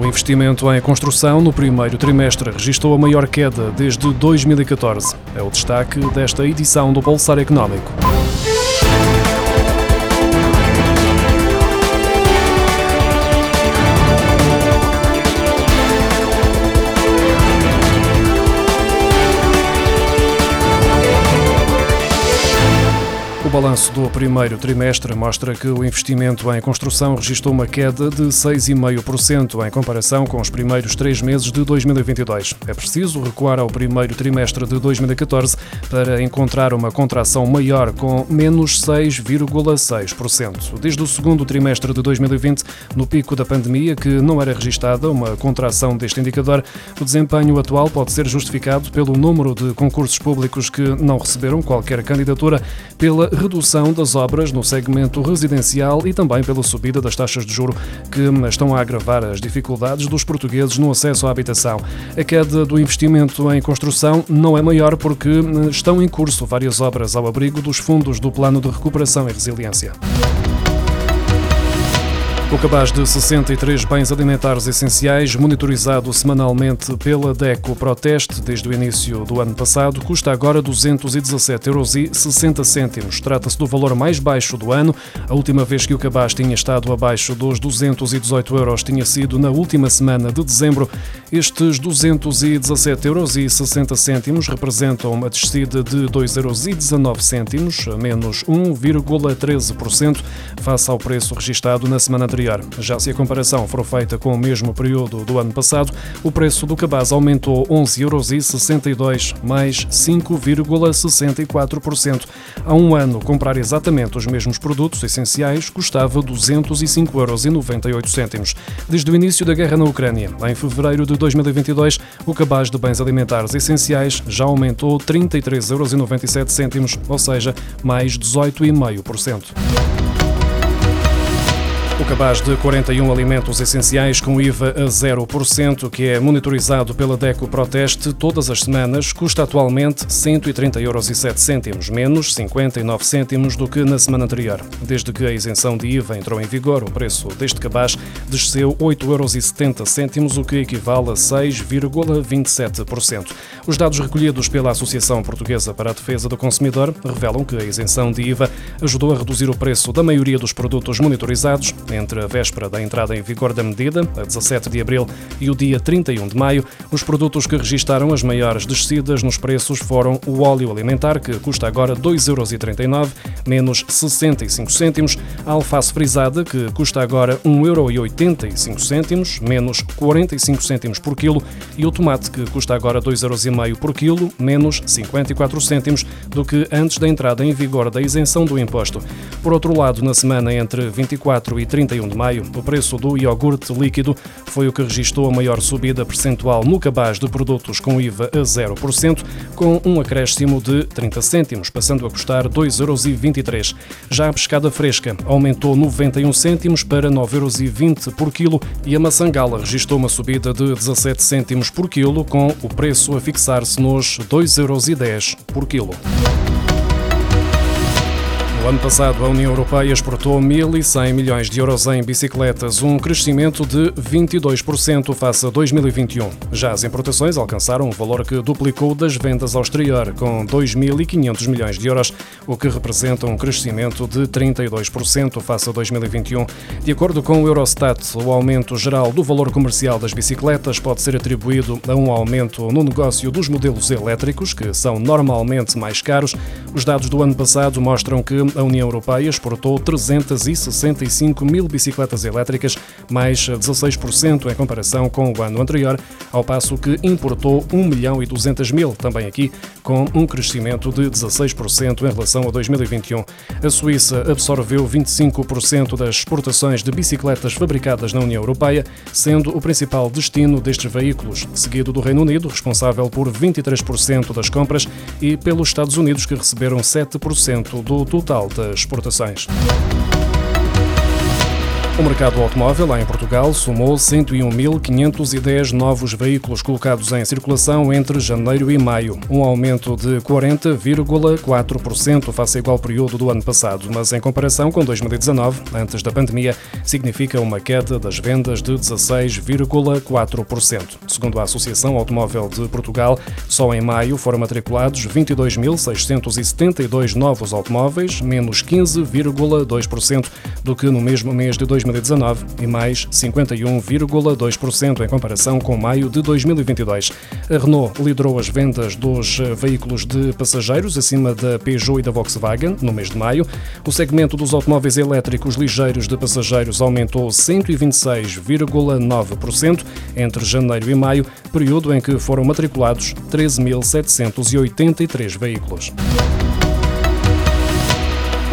O investimento em construção no primeiro trimestre registrou a maior queda desde 2014. É o destaque desta edição do Pulsar Económico. Balanço do primeiro trimestre mostra que o investimento em construção registrou uma queda de 6,5% em comparação com os primeiros três meses de 2022. É preciso recuar ao primeiro trimestre de 2014 para encontrar uma contração maior, com menos 6,6%. Desde o segundo trimestre de 2020, no pico da pandemia, que não era registada uma contração deste indicador, o desempenho atual pode ser justificado pelo número de concursos públicos que não receberam qualquer candidatura, pela redução das obras no segmento residencial e também pela subida das taxas de juro que estão a agravar as dificuldades dos portugueses no acesso à habitação. A queda do investimento em construção não é maior porque estão em curso várias obras ao abrigo dos fundos do Plano de Recuperação e Resiliência. O cabaz de 63 bens alimentares essenciais, monitorizado semanalmente pela DECO Proteste desde o início do ano passado, custa agora 217,60 euros. Trata-se do valor mais baixo do ano. A última vez que o cabaz tinha estado abaixo dos 218 euros tinha sido na última semana de dezembro. Estes 217,60 euros representam uma descida de 2,19 euros, menos 1,13% face ao preço registado na semana anterior Já se a comparação for feita com o mesmo período do ano passado, o preço do cabaz aumentou 11,62 euros, mais 5,64%. Há um ano, comprar exatamente os mesmos produtos essenciais custava 205,98 euros. Desde o início da guerra na Ucrânia, em fevereiro de 2022, o cabaz de bens alimentares essenciais já aumentou 33,97 euros, ou seja, mais 18,5%. O cabaz de 41 alimentos essenciais com IVA a 0%, que é monitorizado pela DECO Proteste todas as semanas, custa atualmente 130,07 euros, menos 59 cêntimos do que na semana anterior. Desde que a isenção de IVA entrou em vigor, o preço deste cabaz desceu 8,70 euros, o que equivale a 6,27%. Os dados recolhidos pela Associação Portuguesa para a Defesa do Consumidor revelam que a isenção de IVA ajudou a reduzir o preço da maioria dos produtos monitorizados, entre a véspera da entrada em vigor da medida, a 17 de abril, e o dia 31 de maio, os produtos que registaram as maiores descidas nos preços foram o óleo alimentar, que custa agora 2,39 euros, menos 65 cêntimos, a alface frisada, que custa agora 1,85 euros, menos 45 cêntimos por quilo, e o tomate, que custa agora 2,5 euros por quilo, menos 54 cêntimos do que antes da entrada em vigor da isenção do imposto. Por outro lado, na semana entre 24 e 30 31 de maio, o preço do iogurte líquido foi o que registrou a maior subida percentual no cabaz de produtos com IVA a 0%, com um acréscimo de 30 cêntimos, passando a custar 2,23 euros. Já a pescada fresca aumentou 91 cêntimos para 9,20 euros por quilo e a maçangala registrou uma subida de 17 cêntimos por quilo, com o preço a fixar-se nos 2,10 euros por quilo. No ano passado, a União Europeia exportou 1.100 milhões de euros em bicicletas, um crescimento de 22% face a 2021. Já as importações alcançaram um valor que duplicou das vendas ao exterior, com 2.500 milhões de euros, o que representa um crescimento de 32% face a 2021. De acordo com o Eurostat, o aumento geral do valor comercial das bicicletas pode ser atribuído a um aumento no negócio dos modelos elétricos, que são normalmente mais caros. Os dados do ano passado mostram que a União Europeia exportou 365 mil bicicletas elétricas, mais 16% em comparação com o ano anterior, ao passo que importou 1 milhão e 200 mil, também aqui, com um crescimento de 16% em relação a 2021. A Suíça absorveu 25% das exportações de bicicletas fabricadas na União Europeia, sendo o principal destino destes veículos, seguido do Reino Unido, responsável por 23% das compras, e pelos Estados Unidos, que receberam 7% do total das exportações. O mercado automóvel, lá em Portugal, somou 101.510 novos veículos colocados em circulação entre janeiro e maio, um aumento de 40,4% face ao igual período do ano passado, mas em comparação com 2019, antes da pandemia, significa uma queda das vendas de 16,4%. Segundo a Associação Automóvel de Portugal, só em maio foram matriculados 22.672 novos automóveis, menos 15,2% do que no mesmo mês de 2019. 2019 e mais 51,2% em comparação com maio de 2022. A Renault liderou as vendas dos veículos de passageiros acima da Peugeot e da Volkswagen no mês de maio. O segmento dos automóveis elétricos ligeiros de passageiros aumentou 126,9% entre janeiro e maio, período em que foram matriculados 13.783 veículos.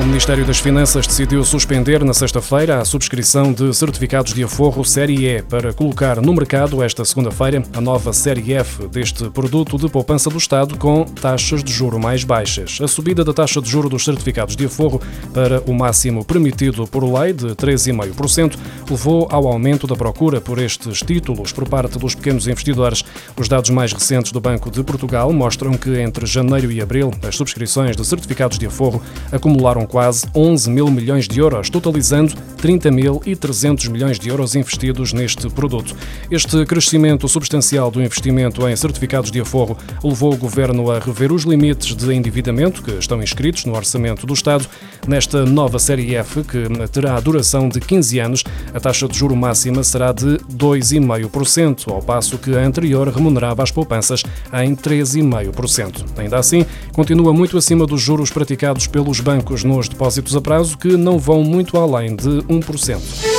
Ministério das Finanças decidiu suspender na sexta-feira a subscrição de certificados de aforro Série E para colocar no mercado esta segunda-feira a nova Série F deste produto de poupança do Estado com taxas de juro mais baixas. A subida da taxa de juro dos certificados de aforro para o máximo permitido por lei de 3,5% levou ao aumento da procura por estes títulos por parte dos pequenos investidores. Os dados mais recentes do Banco de Portugal mostram que entre janeiro e abril as subscrições de certificados de aforro acumularam quase 11 mil milhões de euros, totalizando 30 mil e 300 milhões de euros investidos neste produto. Este crescimento substancial do investimento em certificados de aforro levou o Governo a rever os limites de endividamento que estão inscritos no Orçamento do Estado. Nesta nova Série F, que terá a duração de 15 anos, a taxa de juro máxima será de 2,5%, ao passo que a anterior remunerava as poupanças em 3,5%. Ainda assim, continua muito acima dos juros praticados pelos bancos no nos depósitos a prazo que não vão muito além de 1%.